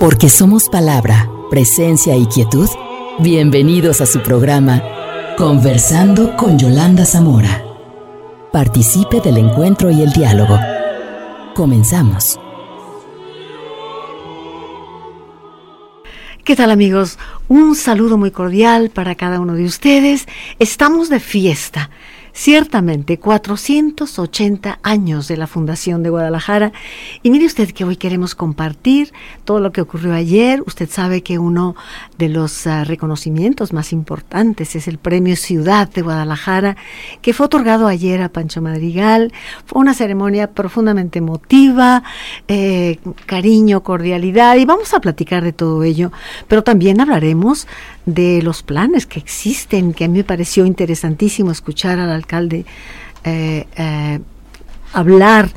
Porque somos palabra, presencia y quietud. Bienvenidos a su programa Conversando con Yolanda Zamora. Participe del encuentro y el diálogo. Comenzamos. ¿Qué tal amigos? Un saludo muy cordial para cada uno de ustedes. Estamos de fiesta. Ciertamente, 480 años de la Fundación de Guadalajara. Y mire usted que hoy queremos compartir todo lo que ocurrió ayer. Usted sabe que uno de los uh, reconocimientos más importantes es el Premio Ciudad de Guadalajara, que fue otorgado ayer a Pancho Madrigal. Fue una ceremonia profundamente emotiva, eh, cariño, cordialidad. Y vamos a platicar de todo ello. Pero también hablaremos de los planes que existen, que a mí me pareció interesantísimo escuchar al alcalde eh, eh, hablar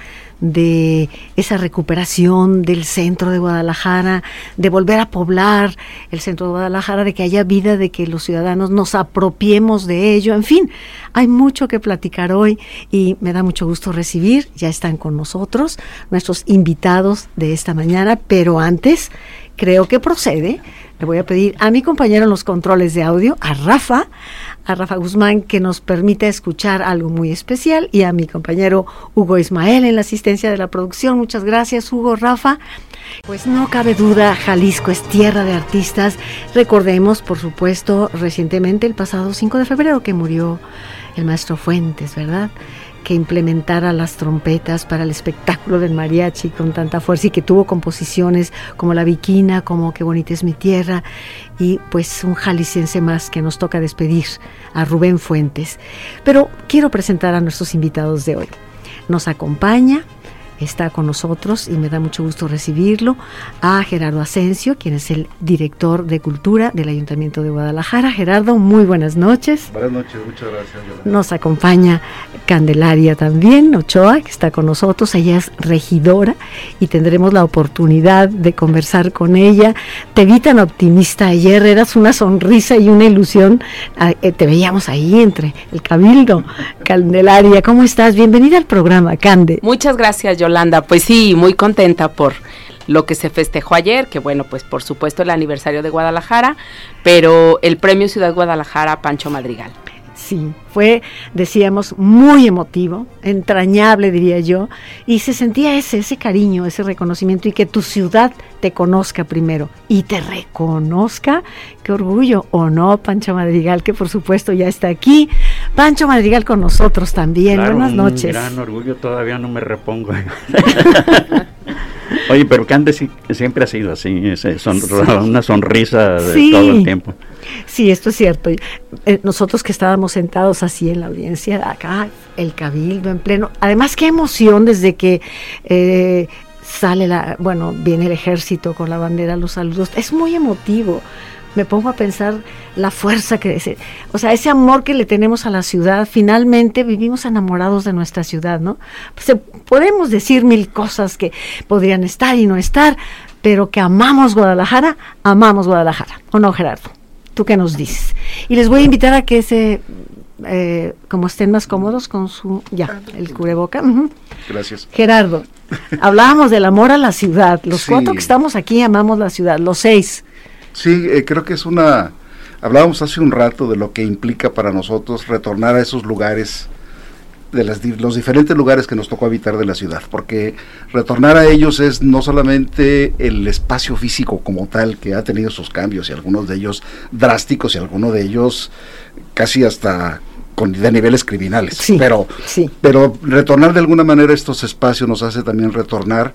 de esa recuperación del centro de Guadalajara, de volver a poblar el centro de Guadalajara, de que haya vida, de que los ciudadanos nos apropiemos de ello, en fin, hay mucho que platicar hoy y me da mucho gusto recibir, ya están con nosotros nuestros invitados de esta mañana, pero antes creo que procede voy a pedir a mi compañero en los controles de audio, a Rafa, a Rafa Guzmán, que nos permita escuchar algo muy especial, y a mi compañero Hugo Ismael en la asistencia de la producción. Muchas gracias, Hugo, Rafa. Pues no cabe duda, Jalisco es tierra de artistas. Recordemos, por supuesto, recientemente, el pasado 5 de febrero, que murió el maestro Fuentes, ¿verdad? Que implementara las trompetas para el espectáculo del mariachi con tanta fuerza y que tuvo composiciones como La Viquina, como Qué bonita es mi tierra y pues un jalisciense más que nos toca despedir a Rubén Fuentes. Pero quiero presentar a nuestros invitados de hoy. Nos acompaña está con nosotros y me da mucho gusto recibirlo, a Gerardo Asensio, quien es el director de Cultura del Ayuntamiento de Guadalajara. Gerardo, muy buenas noches. Buenas noches, muchas gracias. Nos acompaña Candelaria también, Ochoa, que está con nosotros. Ella es regidora y tendremos la oportunidad de conversar con ella. Te vi tan optimista ayer, eras una sonrisa y una ilusión. Ah, eh, te veíamos ahí entre el cabildo. Candelaria, ¿cómo estás? Bienvenida al programa, Cande. Muchas gracias, Yolanda. Pues sí, muy contenta por lo que se festejó ayer, que bueno, pues por supuesto el aniversario de Guadalajara, pero el Premio Ciudad Guadalajara Pancho Madrigal. Sí, fue, decíamos, muy emotivo, entrañable, diría yo, y se sentía ese, ese cariño, ese reconocimiento y que tu ciudad te conozca primero y te reconozca. Qué orgullo, ¿o no, Pancho Madrigal, que por supuesto ya está aquí. Pancho Madrigal con nosotros también. Buenas noches. gran orgullo, todavía no me repongo. Oye, pero Cande siempre ha sido así, una sonrisa de todo el tiempo. Sí, esto es cierto. Eh, nosotros que estábamos sentados así en la audiencia, acá, el cabildo en pleno. Además, qué emoción desde que eh, sale la, bueno, viene el ejército con la bandera, los saludos. Es muy emotivo me pongo a pensar la fuerza que ese, o sea, ese amor que le tenemos a la ciudad, finalmente vivimos enamorados de nuestra ciudad, ¿no? Pues, podemos decir mil cosas que podrían estar y no estar, pero que amamos Guadalajara, amamos Guadalajara. ¿O no, Gerardo? ¿Tú qué nos dices? Y les voy a invitar a que se eh, como estén más cómodos con su ya el cubreboca. Gracias. Gerardo, hablábamos del amor a la ciudad. Los cuatro que estamos aquí amamos la ciudad. Los seis. Sí, eh, creo que es una... Hablábamos hace un rato de lo que implica para nosotros retornar a esos lugares, de los diferentes lugares que nos tocó habitar de la ciudad, porque retornar a ellos es no solamente el espacio físico como tal, que ha tenido sus cambios, y algunos de ellos drásticos, y algunos de ellos casi hasta con, de niveles criminales. pero, sí. pero retornar de alguna manera a estos espacios nos hace también retornar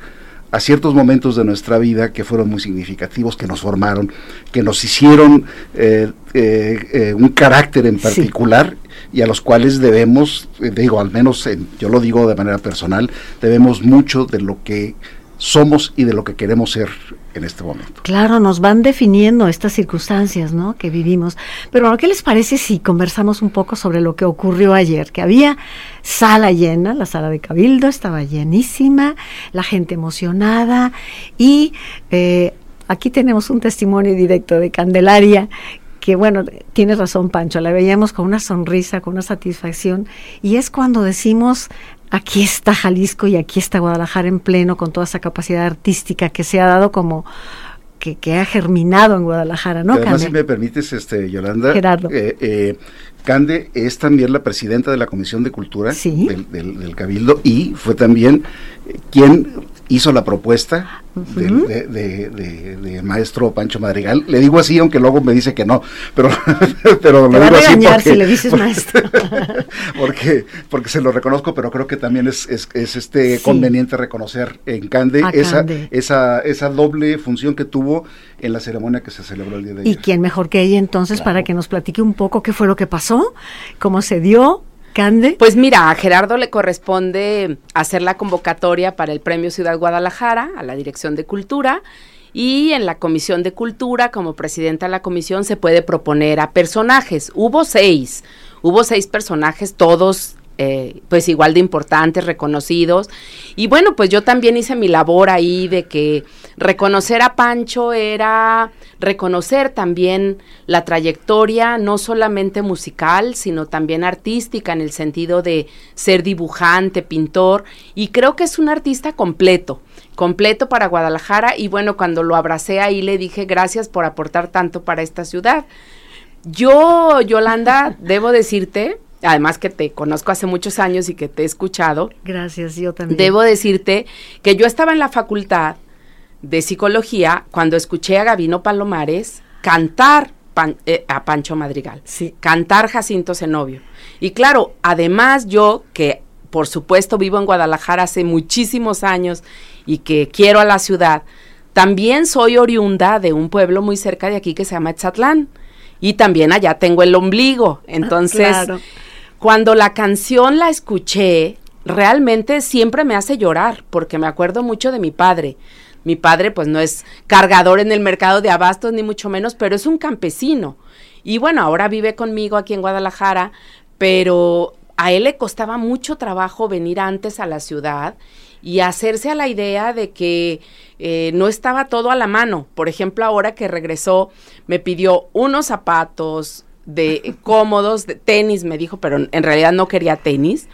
a ciertos momentos de nuestra vida que fueron muy significativos, que nos formaron, que nos hicieron eh, eh, eh, un carácter en particular y a los cuales debemos, digo, al menos yo lo digo de manera personal, debemos mucho de lo que somos y de lo que queremos ser en este momento. Claro, nos van definiendo estas circunstancias, ¿no? Que vivimos. Pero ¿qué les parece si conversamos un poco sobre lo que ocurrió ayer? Que había sala llena, la sala de Cabildo estaba llenísima, la gente emocionada y eh, aquí tenemos un testimonio directo de Candelaria que bueno, tiene razón Pancho, la veíamos con una sonrisa, con una satisfacción, y es cuando decimos, aquí está Jalisco y aquí está Guadalajara en pleno con toda esa capacidad artística que se ha dado como que, ha germinado en Guadalajara, ¿no? además, si me permites, este, Yolanda, Gerardo. Eh, eh, Cande es también la presidenta de la Comisión de Cultura del, del, Cabildo y fue también quien hizo la propuesta de, maestro Pancho Madrigal. Le digo así, aunque luego me dice que no, pero, pero le digo así porque, si le dices maestro. porque, porque se lo reconozco, pero creo que también es, es, este conveniente reconocer en Cande, esa, esa, esa doble función que tuvo en la ceremonia que se celebró el día de ayer. ¿Y quién mejor que ella entonces para que nos platique un poco qué fue lo que pasó, cómo se dio pues mira, a Gerardo le corresponde hacer la convocatoria para el Premio Ciudad Guadalajara, a la Dirección de Cultura, y en la Comisión de Cultura, como presidenta de la comisión, se puede proponer a personajes. Hubo seis, hubo seis personajes, todos eh, pues igual de importantes, reconocidos. Y bueno, pues yo también hice mi labor ahí de que reconocer a Pancho era reconocer también la trayectoria, no solamente musical, sino también artística, en el sentido de ser dibujante, pintor, y creo que es un artista completo completo para Guadalajara y bueno, cuando lo abracé ahí le dije gracias por aportar tanto para esta ciudad. Yo, Yolanda, debo decirte, además que te conozco hace muchos años y que te he escuchado. Gracias, yo también. Debo decirte que yo estaba en la facultad de psicología cuando escuché a Gabino Palomares cantar eh, a Pancho Madrigal, sí. cantar Jacinto Zenobio. Y claro, además yo que por supuesto vivo en Guadalajara hace muchísimos años y que quiero a la ciudad, también soy oriunda de un pueblo muy cerca de aquí que se llama Etzatlán. Y también allá tengo el ombligo. Entonces, cuando la canción la escuché, realmente siempre me hace llorar, porque me acuerdo mucho de mi padre. Mi padre, pues no es cargador en el mercado de abastos, ni mucho menos, pero es un campesino. Y bueno, ahora vive conmigo aquí en Guadalajara, pero a él le costaba mucho trabajo venir antes a la ciudad y hacerse a la idea de que eh, no estaba todo a la mano. Por ejemplo, ahora que regresó, me pidió unos zapatos, de cómodos, de tenis, me dijo, pero en realidad no quería tenis.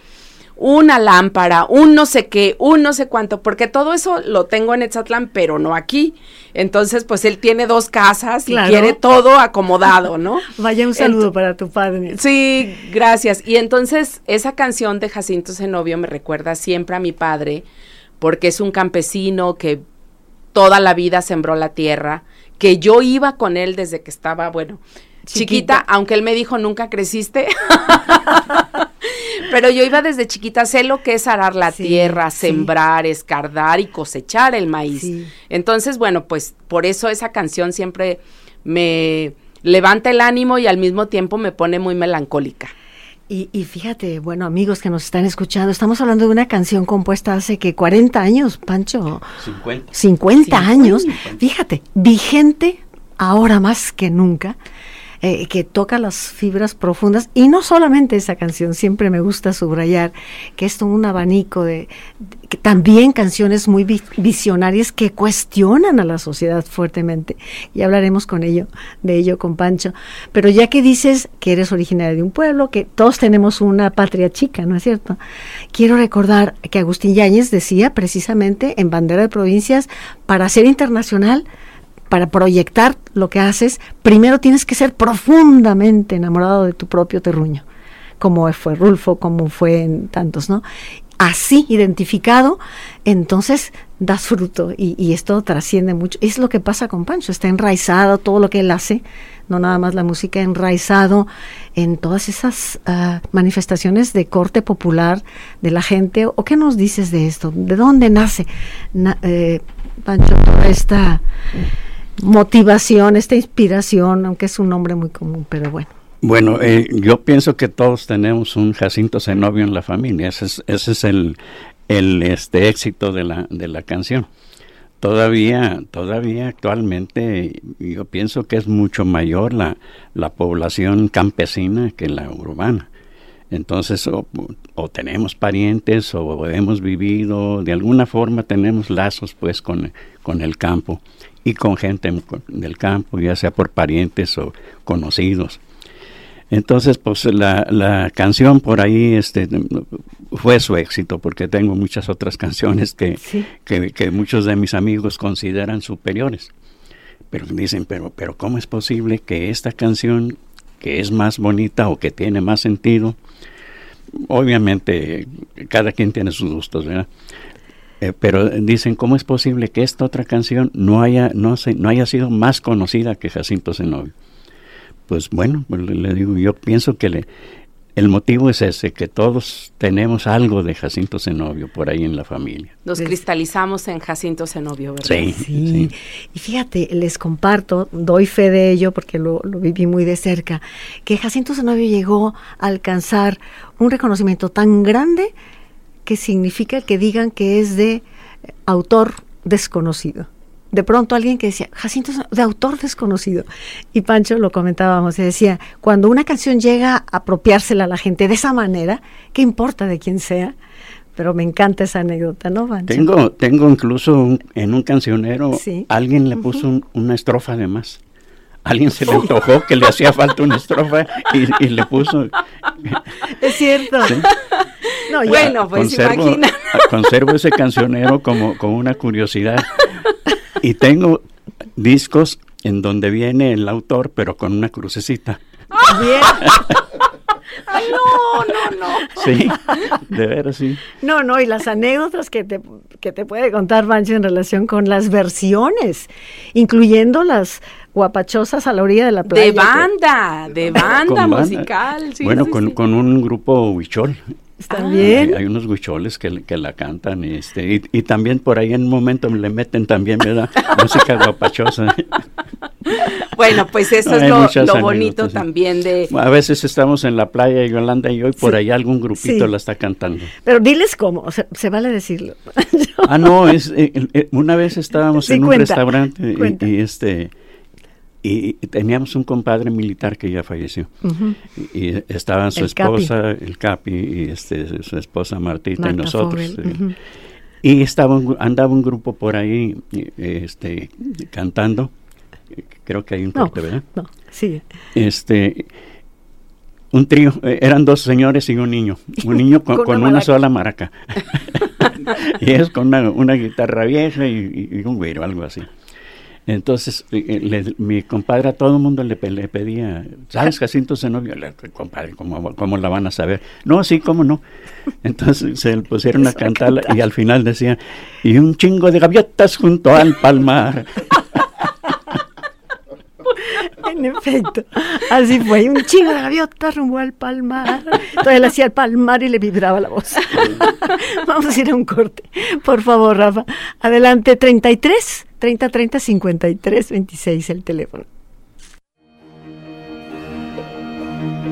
Una lámpara, un no sé qué, un no sé cuánto, porque todo eso lo tengo en Etzatlán, pero no aquí. Entonces, pues él tiene dos casas y quiere todo acomodado, ¿no? Vaya un saludo para tu padre. Sí, gracias. Y entonces, esa canción de Jacinto Zenobio me recuerda siempre a mi padre, porque es un campesino que toda la vida sembró la tierra, que yo iba con él desde que estaba, bueno, chiquita, aunque él me dijo nunca creciste. Pero yo iba desde chiquita, sé lo que es arar la tierra, sembrar, escardar y cosechar el maíz. Entonces, bueno, pues por eso esa canción siempre me levanta el ánimo y al mismo tiempo me pone muy melancólica. Y, fíjate, bueno, amigos que nos están escuchando, estamos hablando de una canción compuesta hace que 40 años, Pancho. 50. 50 años. Fíjate, vigente ahora más que nunca. Eh, que toca las fibras profundas. Y no solamente esa canción, siempre me gusta subrayar que es un abanico de, también canciones muy visionarias que cuestionan a la sociedad fuertemente. Y hablaremos con ello, de ello con Pancho. Pero ya que dices que eres originaria de un pueblo, que todos tenemos una patria chica, ¿no es cierto? Quiero recordar que Agustín Yáñez decía precisamente en Bandera de Provincias, para ser internacional, para proyectar lo que haces, primero tienes que ser profundamente enamorado de tu propio terruño, como fue Rulfo, como fue en tantos, ¿no? Así identificado, entonces das fruto y, esto trasciende mucho. Es lo que pasa con Pancho, está enraizado todo lo que él hace, no nada más la música, enraizado en todas esas ah, manifestaciones de corte popular de la gente. ¿O qué nos dices de esto? ¿De dónde nace eh, Pancho toda esta motivación, esta inspiración, aunque es un nombre muy común, pero bueno. Bueno, eh, yo pienso que todos tenemos un Jacinto Zenobio en la familia. Ese es, ese es el, el este éxito de la, de la canción. Todavía, todavía actualmente yo pienso que es mucho mayor la, la población campesina que la urbana. Entonces, o, o, tenemos parientes o hemos vivido, de alguna forma tenemos lazos pues con, con el campo y con gente del campo, ya sea por parientes o conocidos. Entonces, pues la, la canción por ahí este, fue su éxito, porque tengo muchas otras canciones que, que, muchos de mis amigos consideran superiores. pero dicen, pero, pero ¿cómo es posible que esta canción, que es más bonita o que tiene más sentido, obviamente cada quien tiene sus gustos, ¿verdad? Eh, pero dicen, ¿cómo es posible que esta otra canción no haya, no, se, no haya sido más conocida que Jacinto Zenobio? Pues bueno, pues le, le digo, yo pienso que le, el motivo es ese, que todos tenemos algo de Jacinto Zenobio por ahí en la familia. Nos cristalizamos en Jacinto Zenobio, ¿verdad? Sí, Sí. sí. Y fíjate, les comparto, doy fe de ello porque lo, lo viví muy de cerca, que Jacinto Zenobio llegó a alcanzar un reconocimiento tan grande que significa que digan que es de autor desconocido. De pronto alguien que decía, Jacinto de autor desconocido. Y Pancho lo comentábamos, y decía, cuando una canción llega a apropiársela a la gente de esa manera, ¿qué importa de quién sea? Pero me encanta esa anécdota, ¿no, Pancho? Tengo, tengo incluso un- en un cancionero, Sí. alguien le puso un- una estrofa de más. Alguien se le antojó que le hacía falta una estrofa y, y le puso. Es cierto. No, ya- Bueno, pues conservo, imagina. conservo ese cancionero como, como una curiosidad. Y tengo discos en donde viene el autor, pero con una crucecita. Bien. Ay, no, no, no. Sí, de veras, sí. No, no, y las anécdotas que te, que te puede contar Pancho en relación con las versiones, incluyendo las guapachosas a la orilla de la playa. De que- banda, de banda Con banda. musical. sí, bueno, sí, con, sí. con un grupo huichol. Están Ah. bien. Hay, hay unos huicholes que, que la cantan este, y, y también por ahí en un momento le meten también, ¿verdad? Música guapachosa. Bueno, pues eso Hay es lo, lo bonito también de... A veces estamos en la playa, Yolanda y yo, y por Sí. ahí algún grupito Sí. la está cantando. Pero diles cómo, se, se vale decirlo. Ah, no, es, eh, eh, una vez estábamos Sí, en un cuenta, restaurante y- y, este y, teníamos un compadre militar que ya falleció y, y estaban su El Capi. esposa, el Capi y este su esposa Martita y nosotros. Eh. Y estaba un- andaba un grupo por ahí este cantando. Creo que hay un No, corte, ¿verdad? no, sí. Este un trío, eh, eran dos señores y un niño, un niño con, Con con una sola maraca. y es con una, una guitarra vieja y, y- y un güero, algo así. Entonces, eh, eh, le- mi compadre a todo el mundo le, pe- le pedía, ¿sabes Jacinto Zenobio? Le, compadre, ¿cómo, ¿cómo la van a saber? No, sí, ¿cómo no? Entonces se le pusieron a cantar. y al final decía, y un chingo de gaviotas junto al palmar. En efecto, así fue. Un chingo de gaviotas rumbo al palmar. Entonces él hacía el palmar y le vibraba la voz. Vamos a ir a un corte. Por favor, Rafa. Adelante, 33, 30, 30, 53, 26, el teléfono.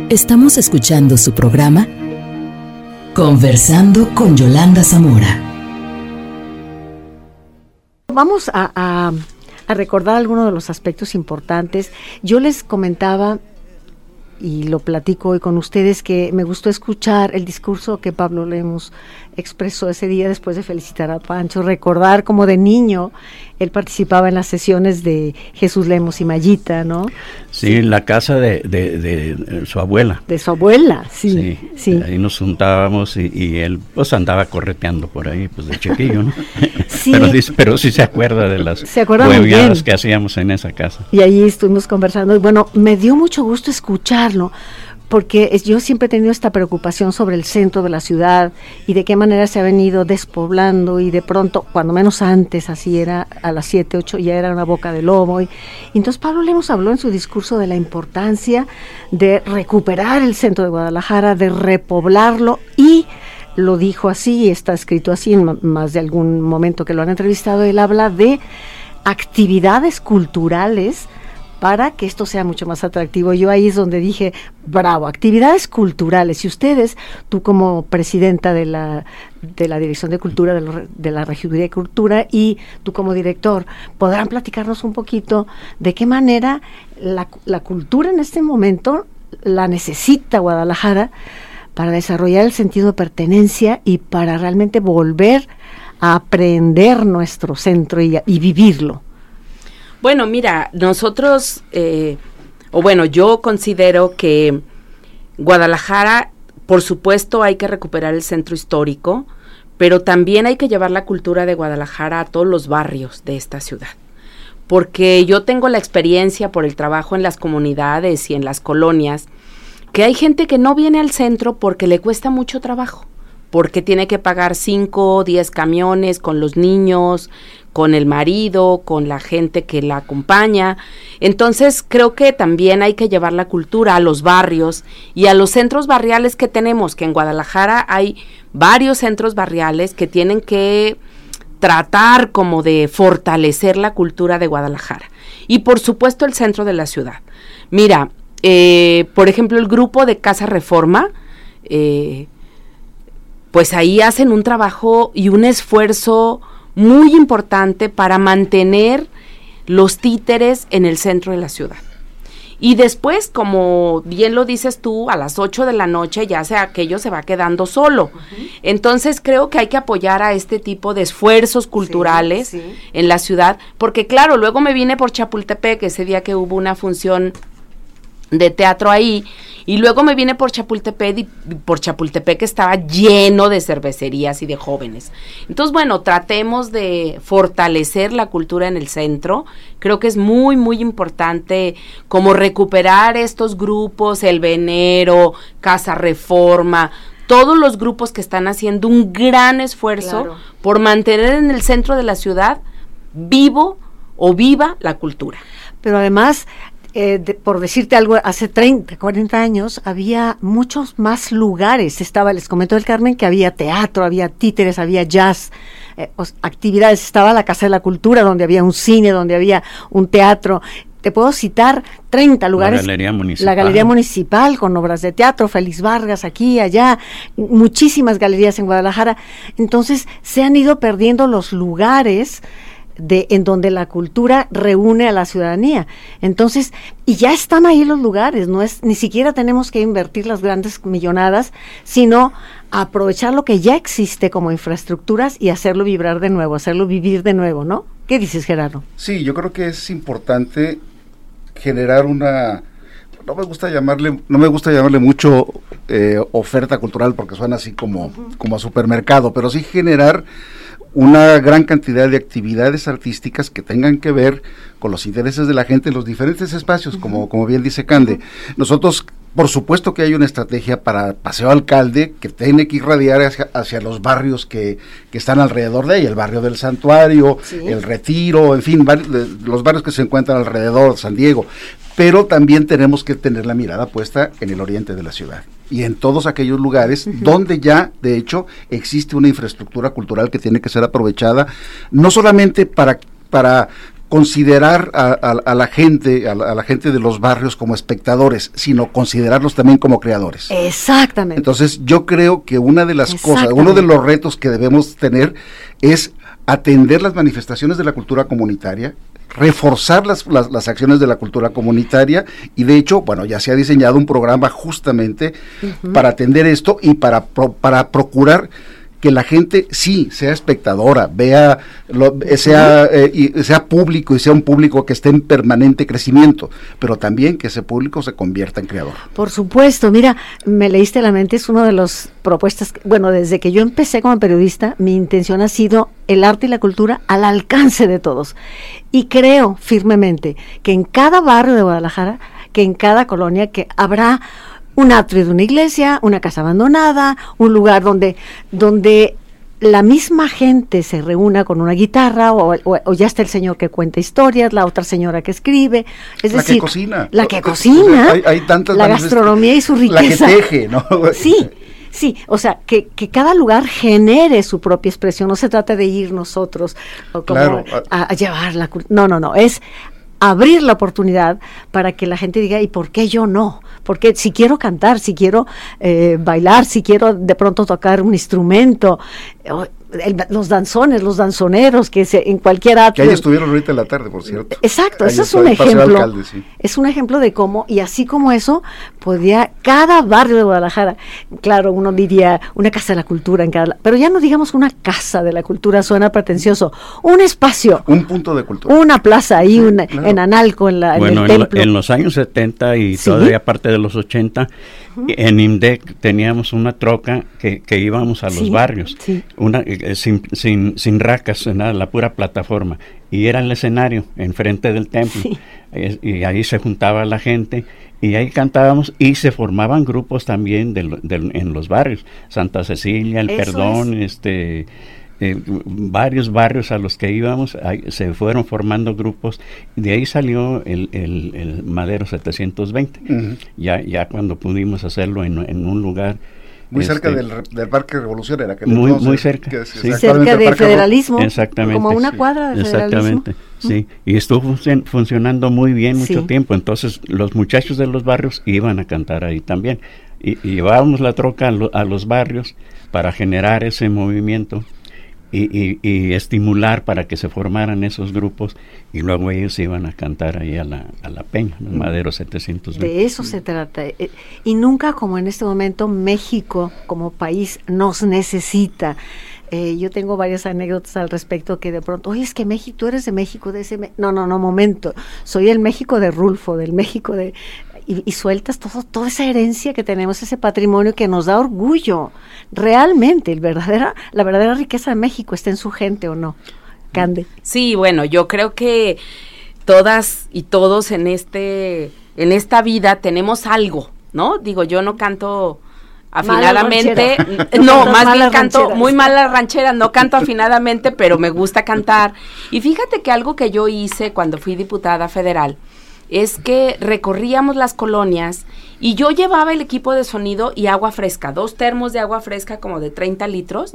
Estamos escuchando su programa Conversando con Yolanda Zamora. Vamos a, a- a recordar algunos de los aspectos importantes. Yo les comentaba, y lo platico hoy con ustedes, que me gustó escuchar el discurso que Pablo Lemos expresó ese día después de felicitar a Pancho, recordar como de niño él participaba en las sesiones de Jesús Lemos y Mayita, ¿no? Sí, la casa de, de- de, su abuela. De su abuela, sí, sí. Ahí nos juntábamos y, y él pues andaba correteando por ahí, pues de chiquillo, ¿no? Sí. pero, pero sí se acuerda de las Se acuerda muy hueviadas bien. que hacíamos en esa casa. Y ahí estuvimos conversando y bueno, me dio mucho gusto escucharlo porque yo siempre he tenido esta preocupación sobre el centro de la ciudad y de qué manera se ha venido despoblando y de pronto, cuando menos antes, así era a las 7, 8, ya era una boca de lobo. Y, entonces Pablo Lemos habló en su discurso de la importancia de recuperar el centro de Guadalajara, de repoblarlo y lo dijo así, está escrito así en más de algún momento que lo han entrevistado, él habla de actividades culturales para que esto sea mucho más atractivo. Yo ahí es donde dije, bravo, actividades culturales. Y ustedes, tú como presidenta de la, de la Dirección de Cultura de, lo- de la Regiduría de Cultura y tú como director, podrán platicarnos un poquito de qué manera la, la cultura en este momento la necesita Guadalajara para desarrollar el sentido de pertenencia y para realmente volver a aprender nuestro centro y, y vivirlo. Bueno, mira, nosotros, eh, o bueno, yo considero que Guadalajara, por supuesto, hay que recuperar el centro histórico, pero también hay que llevar la cultura de Guadalajara a todos los barrios de esta ciudad. porque yo tengo la experiencia por el trabajo en las comunidades y en las colonias, que hay gente que no viene al centro porque le cuesta mucho trabajo, porque tiene que pagar 5 o 10 camiones con los niños, con el marido, con la gente que la acompaña. Entonces creo que también hay que llevar la cultura a los barrios y a los centros barriales que tenemos, que en Guadalajara hay varios centros barriales que tienen que tratar como de fortalecer la cultura de Guadalajara. Y por supuesto el centro de la ciudad. Mira, eh, por ejemplo, el grupo de Casa Reforma, eh, pues ahí hacen un trabajo y un esfuerzo muy importante para mantener los títeres en el centro de la ciudad. Y después, como bien lo dices tú, a las 8 de la noche ya sea aquello se va quedando solo. Entonces creo que hay que apoyar a este tipo de esfuerzos culturales en la ciudad, porque claro, luego me vine por Chapultepec ese día que hubo una función de teatro ahí. Y luego me vine por Chapultepec y por Chapultepec estaba lleno de cervecerías y de jóvenes. Entonces, bueno, tratemos de fortalecer la cultura en el centro. Creo que es muy, muy importante como recuperar estos grupos, el Venero, Casa Reforma, todos los grupos que están haciendo un gran esfuerzo por mantener en el centro de la ciudad vivo o viva la cultura. Pero además eh, por decirte algo, hace 30, 40 años había muchos más lugares. Estaba, les comento del Carmen, que había teatro, había títeres, había jazz, eh, actividades. Estaba la Casa de la Cultura, donde había un cine, donde había un teatro. Te puedo citar 30 lugares. La Galería Municipal. La Galería Municipal con obras de teatro, Félix Vargas aquí, allá, muchísimas galerías en Guadalajara. Entonces se han ido perdiendo los lugares de en donde la cultura reúne a la ciudadanía. Entonces, y ya están ahí los lugares, no es ni siquiera tenemos que invertir las grandes millonadas, sino aprovechar lo que ya existe como infraestructuras y hacerlo vibrar de nuevo, hacerlo vivir de nuevo, ¿no? ¿Qué dices, Gerardo? Sí, yo creo que es importante generar una no me gusta llamarle, no me gusta llamarle mucho eh, oferta cultural porque suena así como, como a supermercado, pero sí generar una gran cantidad de actividades artísticas que tengan que ver con los intereses de la gente en los diferentes espacios, como, como bien dice Cande. Nosotros, por supuesto que hay una estrategia para Paseo Alcalde que tiene que irradiar hacia, hacia los barrios que, que, están alrededor de ella, el barrio del Santuario, el Retiro, en fin, los barrios que se encuentran alrededor de San Diego. Pero también tenemos que tener la mirada puesta en el oriente de la ciudad y en todos aquellos lugares donde ya, de hecho, existe una infraestructura cultural que tiene que ser aprovechada, no solamente para, para considerar a, la gente, a la, gente de los barrios como espectadores, sino considerarlos también como creadores. Exactamente. Entonces, yo creo que una de las cosas, uno de los retos que debemos tener es atender las manifestaciones de la cultura comunitaria, reforzar las, las, acciones de la cultura comunitaria y de hecho, bueno, ya se ha diseñado un programa justamente para atender esto y para, para procurar que la gente sí sea espectadora, vea, lo, sea, eh, sea público y sea un público que esté en permanente crecimiento, pero también que ese público se convierta en creador. Por supuesto, mira, me leíste la mente, es una de las propuestas, bueno, desde que yo empecé como periodista, mi intención ha sido el arte y la cultura al alcance de todos. Y creo firmemente que en cada barrio de Guadalajara, que en cada colonia, que habrá un atrio de una iglesia, una casa abandonada, un lugar donde, donde la misma gente se reúna con una guitarra o, ya está el señor que cuenta historias, la otra señora que escribe, es la decir, que cocina, la que cocina, hay, tantas la gastronomía y su riqueza, la que teje, ¿no? Sí, sí, o sea, que, que, cada lugar genere su propia expresión, no se trata de ir nosotros o como a, a, llevar la no, no, no, es abrir la oportunidad para que la gente diga, ¿y por qué yo no? Porque si quiero cantar, si quiero eh, bailar, si quiero de pronto tocar un instrumento, los danzones, los danzoneros, que se, en cualquier atrio. Que ahí estuvieron ahorita en la tarde, por cierto. Exacto, ese es un ejemplo. Es un ejemplo de cómo, y así como eso, podía cada barrio de Guadalajara, claro, uno diría una casa de la cultura en cada, pero ya no digamos una casa de la cultura, suena pretencioso, un espacio. Un punto de cultura. Una plaza ahí, en Analco, en, la, en el templo. en los años 70 y todavía parte de los 80, en INDEC teníamos una troca que, íbamos a los barrios. Una, eh, sin, sin, sin, racas, nada, la pura plataforma. Y era el escenario enfrente del templo. y ahí se juntaba la gente y ahí cantábamos y se formaban grupos también de, en los barrios. Santa Cecilia, El Perdón, este eh, varios barrios a los que íbamos, se fueron formando grupos, de ahí salió el, el, Madero 720, ya, ya cuando pudimos hacerlo en, en un lugar muy cerca este, del, del, Parque Revolución era que muy, muy cerca. Cerca del federalismo. Exactamente. Como una cuadra de Exactamente, sí. Y estuvo funcionando muy bien mucho tiempo. Entonces los muchachos de los barrios iban a cantar ahí también. Y, llevábamos la troca a los barrios para generar ese movimiento y, estimular para que se formaran esos grupos y luego ellos iban a cantar ahí a la, a la peña, el Madero 720. De eso se trata. Eh, y nunca como en este momento México como país nos necesita. Eh, yo tengo varias anécdotas al respecto que de pronto, oye, es que México, tú eres de México, de ese... no, no, no, momento. Soy el México de Rulfo, del México de y, sueltas todo, toda esa herencia que tenemos, ese patrimonio que nos da orgullo. Realmente, el verdadera, la verdadera riqueza de México está en su gente o no. Cande. Sí, bueno, yo creo que todas y todos en este en esta vida tenemos algo, ¿no? Digo, yo no canto afinadamente, no, más bien canto muy mala ranchera, no canto afinadamente, pero me gusta cantar. Y fíjate que algo que yo hice cuando fui diputada federal, es que recorríamos las colonias y yo llevaba el equipo de sonido y agua fresca, dos termos de agua fresca como de 30 litros,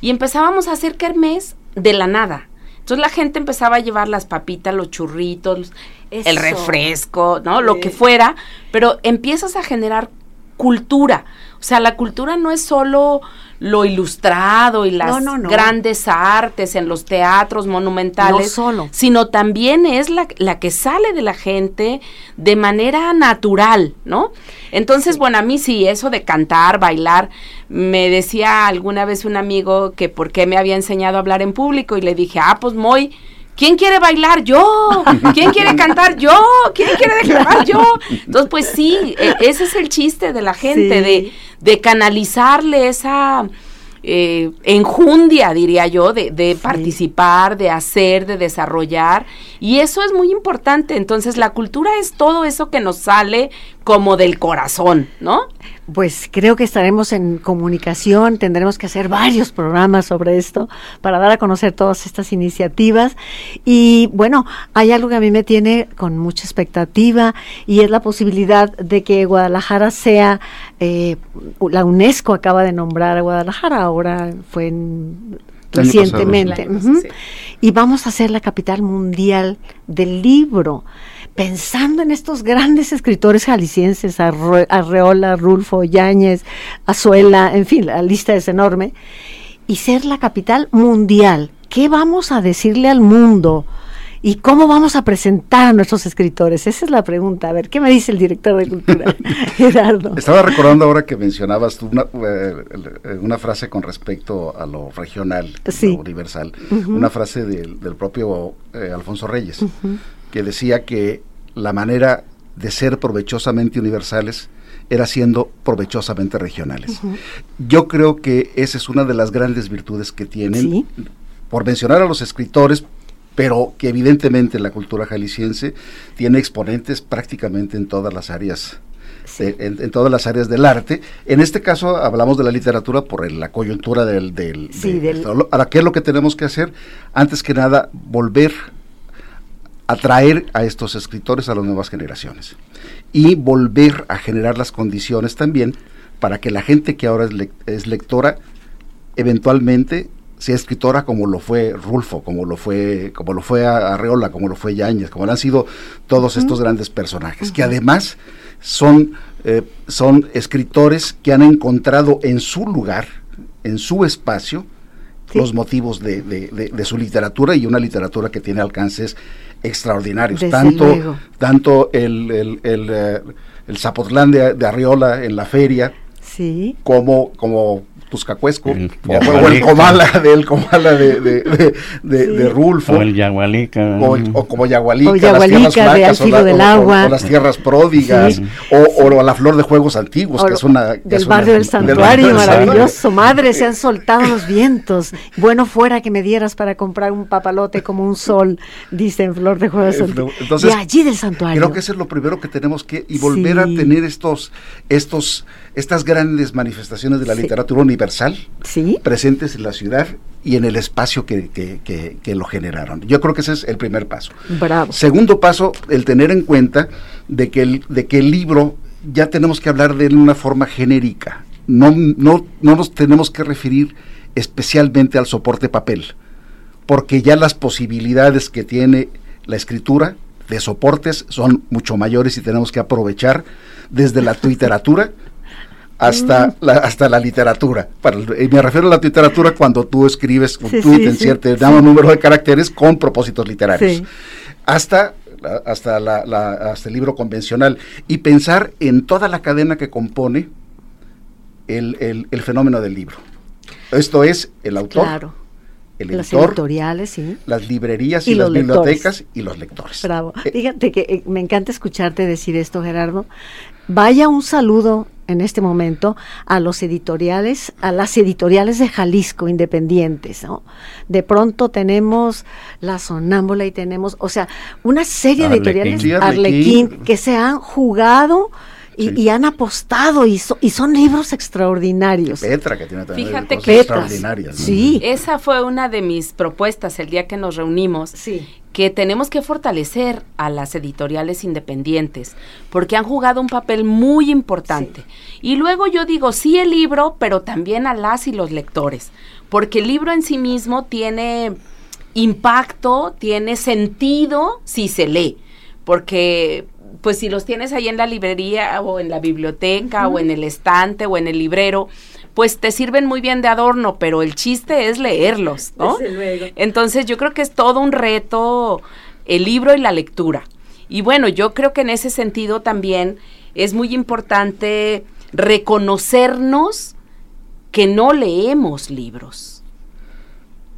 y empezábamos a hacer kermés de la nada. Entonces la gente empezaba a llevar las papitas, los churritos, el refresco, ¿no? Lo que fuera, pero empiezas a generar cultura. O sea, la cultura no es solo lo ilustrado y las grandes artes en los teatros monumentales, solo. sino también es la, la, que sale de la gente de manera natural, ¿no? Entonces, bueno, a mí sí, eso de cantar, bailar, me decía alguna vez un amigo que por qué me había enseñado a hablar en público y le dije, ah, pues muy ¿Quién quiere bailar? Yo. ¿Quién quiere cantar? Yo. ¿Quién quiere declamar? Yo. Entonces, pues sí, e, ese es el chiste de la gente, de, de canalizarle esa eh, enjundia, diría yo, de, de participar, de hacer, de desarrollar. Y eso es muy importante. Entonces, la cultura es todo eso que nos sale como del corazón, ¿no? Pues creo que estaremos en comunicación, tendremos que hacer varios programas sobre esto para dar a conocer todas estas iniciativas. Y bueno, hay algo que a mí me tiene con mucha expectativa y es la posibilidad de que Guadalajara sea, eh, la UNESCO acaba de nombrar a Guadalajara, ahora fue recientemente, y vamos a ser la capital mundial del libro pensando en estos grandes escritores jaliscienses, Arreola, Rulfo, Yáñez, Azuela, en fin, la lista es enorme, y ser la capital mundial. ¿Qué vamos a decirle al mundo? ¿Y cómo vamos a presentar a nuestros escritores? Esa es la pregunta. A ver, ¿qué me dice el director de cultura, Gerardo? Estaba recordando ahora que mencionabas una, eh, una frase con respecto a lo regional, lo universal, una frase del, propio eh, Alfonso Reyes, que decía que la manera de ser provechosamente universales era siendo provechosamente regionales. Yo creo que esa es una de las grandes virtudes que tienen, por mencionar a los escritores, pero que evidentemente la cultura jalisciense tiene exponentes prácticamente en todas las áreas. en, todas las áreas del arte. En este caso hablamos de la literatura por la coyuntura del... del, ahora, ¿qué es lo que tenemos que hacer? Antes que nada, volver atraer a estos escritores a las nuevas generaciones. Y volver a generar las condiciones también para que la gente que ahora es, lectora eventualmente sea escritora como lo fue Rulfo, como lo fue, como lo fue Arreola, como lo fue Yáñez, como lo han sido todos estos grandes personajes, que además son, eh, son escritores que han encontrado en su lugar, en su espacio, los motivos de, de, su literatura y una literatura que tiene alcances extraordinarios. tanto tanto el, el, el, eh, Zapotlán de, Arriola en la feria, sí. como, como Tuscacuesco, o, el Comala, del Comala de, de, de, Rulfo. O el Yagualica. O, como Yagualica, las tierras o, del agua. o, las tierras pródigas, o, la flor de juegos antiguos, que es una... del barrio del santuario, maravilloso. Madre, se han soltado los vientos. Bueno fuera que me dieras para comprar un papalote como un sol, dice en flor de juegos antiguos. Entonces, allí del santuario. Creo que eso es lo primero que tenemos que... Y volver a tener estos, estos, estas grandes manifestaciones de la literatura universal presentes en la ciudad y en el espacio que, que, lo generaron. Yo creo que ese es el primer paso. Bravo. Segundo paso, el tener en cuenta de que el, de que el libro ya tenemos que hablar de él en una forma genérica. No, no, no nos tenemos que referir especialmente al soporte papel, porque ya las posibilidades que tiene la escritura de soportes son mucho mayores y tenemos que aprovechar desde la literatura hasta, mm. la, hasta la literatura. Para, y me refiero a la literatura cuando tú escribes un tweet en cierto número de caracteres con propósitos literarios. Hasta hasta, la, hasta el libro convencional y pensar en toda la cadena que compone el, el, fenómeno del libro. Esto es el autor, el editor, editoriales, sí. las librerías y, las bibliotecas y los lectores. Bravo. Eh, Fíjate que eh, me encanta escucharte decir esto, Gerardo. Vaya un saludo en este momento a los editoriales, a las editoriales de Jalisco independientes, ¿no? De pronto tenemos La Sonámbula y tenemos, o sea, una serie de editoriales Arlequín que se han jugado y, han apostado y, y, son libros extraordinarios. Petra, que tiene también Fíjate que extraordinarias. Sí. Esa fue una de mis propuestas el día que nos reunimos. Sí. Que tenemos que fortalecer a las editoriales independientes, porque han jugado un papel muy importante. Y luego yo digo, sí el libro, pero también a las y los lectores, porque el libro en sí mismo tiene impacto, tiene sentido si se lee, porque pues si los tienes ahí en la librería o en la biblioteca o en el estante o en el librero, pues te sirven muy bien de adorno, pero el chiste es leerlos, ¿no? Entonces yo creo que es todo un reto el libro y la lectura. Y bueno, yo creo que en ese sentido también es muy importante reconocernos que no leemos libros.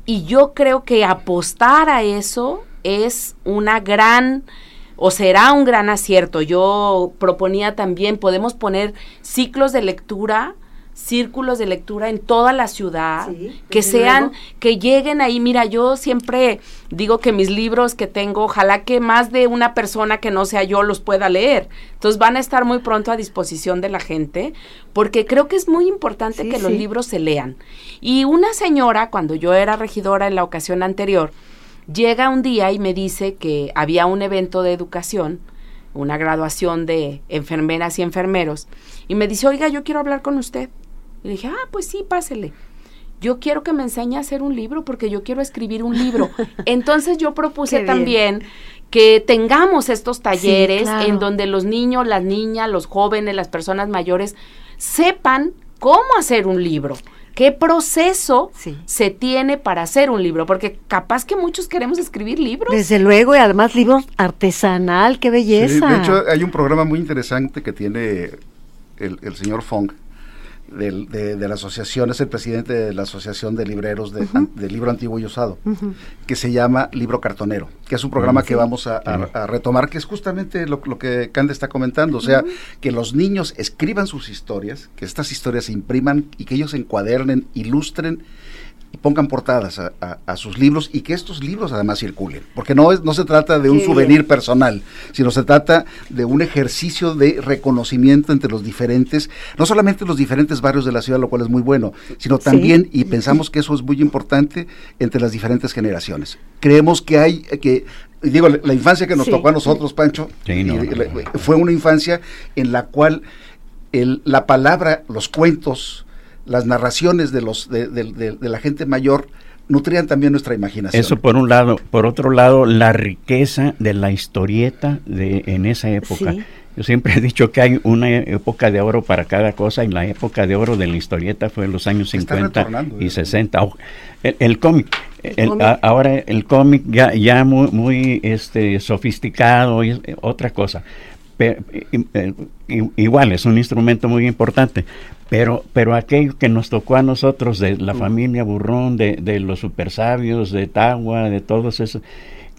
Y yo creo que apostar a eso es una gran o será un gran acierto. Yo proponía también, podemos poner ciclos de lectura círculos de lectura en toda la ciudad, que sean, que lleguen ahí. Mira, yo siempre digo que mis libros que tengo, ojalá que más de una persona que no sea yo los pueda leer. Entonces van a estar muy pronto a disposición de la gente, porque creo que es muy importante que los libros se lean. Y una señora, cuando yo era regidora en la ocasión anterior, Llega un día y me dice que había un evento de educación, una graduación de enfermeras y enfermeros, y me dice, oiga, yo quiero hablar con usted. Y le dije, ah, pues sí, pásele. Yo quiero que me enseñe a hacer un libro porque yo quiero escribir un libro. Entonces yo propuse también que tengamos estos talleres en donde los niños, las niñas, los jóvenes, las personas mayores sepan cómo hacer un libro qué proceso se tiene para hacer un libro, porque capaz que muchos queremos escribir libros. Desde luego, y además libros artesanal, qué belleza. de hecho, hay un programa muy interesante que tiene el, el señor Fong, de, la asociación, es el presidente de la Asociación de Libreros de, Libro Antiguo y Usado, que se llama Libro Cartonero, que es un programa que vamos a, retomar, que es justamente lo, lo que Cande está comentando, o sea, que los niños escriban sus historias, que estas historias se impriman y que ellos encuadernen, ilustren y pongan portadas a, sus libros y que estos libros además circulen, porque no, es, no se trata de un souvenir personal, sino se trata de un ejercicio de reconocimiento entre los diferentes, no solamente los diferentes barrios de la ciudad, lo cual es muy bueno, sino también, y pensamos que eso es muy importante, entre las diferentes generaciones. Creemos que hay, que digo, la infancia que nos tocó a nosotros, Pancho, fue una infancia en la cual el, la palabra, los cuentos, las narraciones de, los, de, de, la gente mayor nutrían también nuestra imaginación. Eso por un lado. Por otro lado, la riqueza de la historieta de en esa época. Yo siempre he dicho que hay una época de oro para cada cosa y la época de oro de la historieta fue en los años 50 y 60. El, cómic, ahora el cómic ya, ya muy, muy este, sofisticado y otra cosa eh, igual es un instrumento muy importante, pero, pero aquello que nos tocó a nosotros de la familia Burrón, de, de los super sabios, de Tagua, de todos esos,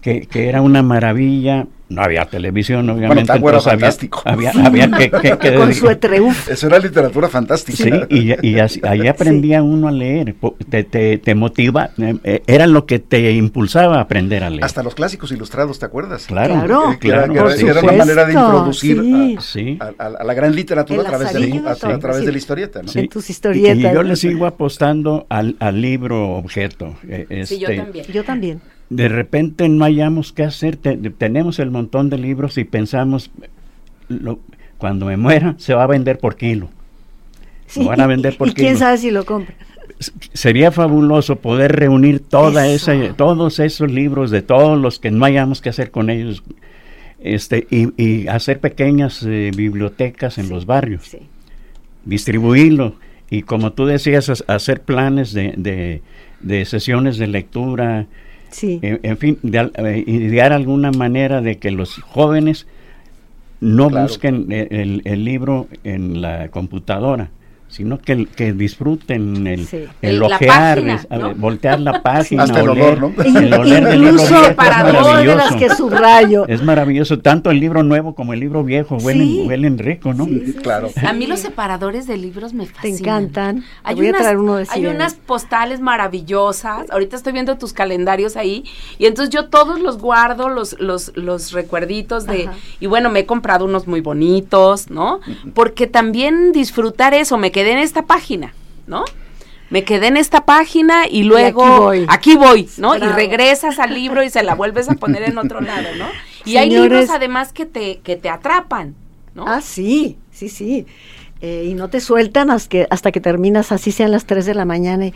que, que era una maravilla no había televisión, obviamente. Bueno, era fantástico. Había, había que, que, Con su etreuf. Eso era literatura fantástica. Sí, y, y ahí aprendía uno a leer, te, te, te motiva, eh, eh, era lo que te impulsaba a aprender a leer. Hasta los clásicos ilustrados, ¿te acuerdas? Claro, claro. claro, era, era, una manera de introducir sí. a, a, a, la gran literatura a través, de, a, a, través de la historieta. ¿no? Sí. En tus historietas. Y, y, yo le sigo apostando al, al libro objeto. Este, sí, yo este, también. Yo también de repente no hayamos qué hacer, te, tenemos el montón de libros y pensamos, lo, cuando me muera se va a vender por kilo. Sí, lo van a vender por ¿y kilo. quién sabe si lo compra? Sería fabuloso poder reunir toda esa, todos esos libros de todos los que no hayamos que hacer con ellos este, y, y hacer pequeñas eh, bibliotecas en sí, los barrios, sí. distribuirlo y como tú decías, hacer planes de, de, de sesiones de lectura, Sí. En, en, fin, de, eh, idear alguna manera de que los jóvenes no claro. busquen el, el, el, libro en la computadora, sino que, que disfruten el, sí. el ojear, página, ¿no? voltear la página, Hasta oler, el olor, ¿no? el oler del libro viejo es maravilloso. que subrayo. Es maravilloso, tanto el libro nuevo como el libro viejo, huelen, sí. huelen rico, ¿no? Sí, claro. A mí los separadores de libros me fascinan. Te encantan. Hay, voy unas, a traer uno de hay unas postales maravillosas. Ahorita estoy viendo tus calendarios ahí y entonces yo todos los guardo, los los los recuerditos de Ajá. y bueno, me he comprado unos muy bonitos, ¿no? Porque también disfrutar eso, me quedé en esta página ¿no? Me quedé en esta página y luego y aquí, voy. aquí voy, ¿no? Bravo. Y regresas al libro y se la vuelves a poner en otro lado, ¿no? Y Señores, hay libros además que te, que te atrapan, ¿no? Ah, sí, sí, sí. Eh, y no te sueltan hasta que, hasta que terminas, así sean las 3 de la mañana. Y,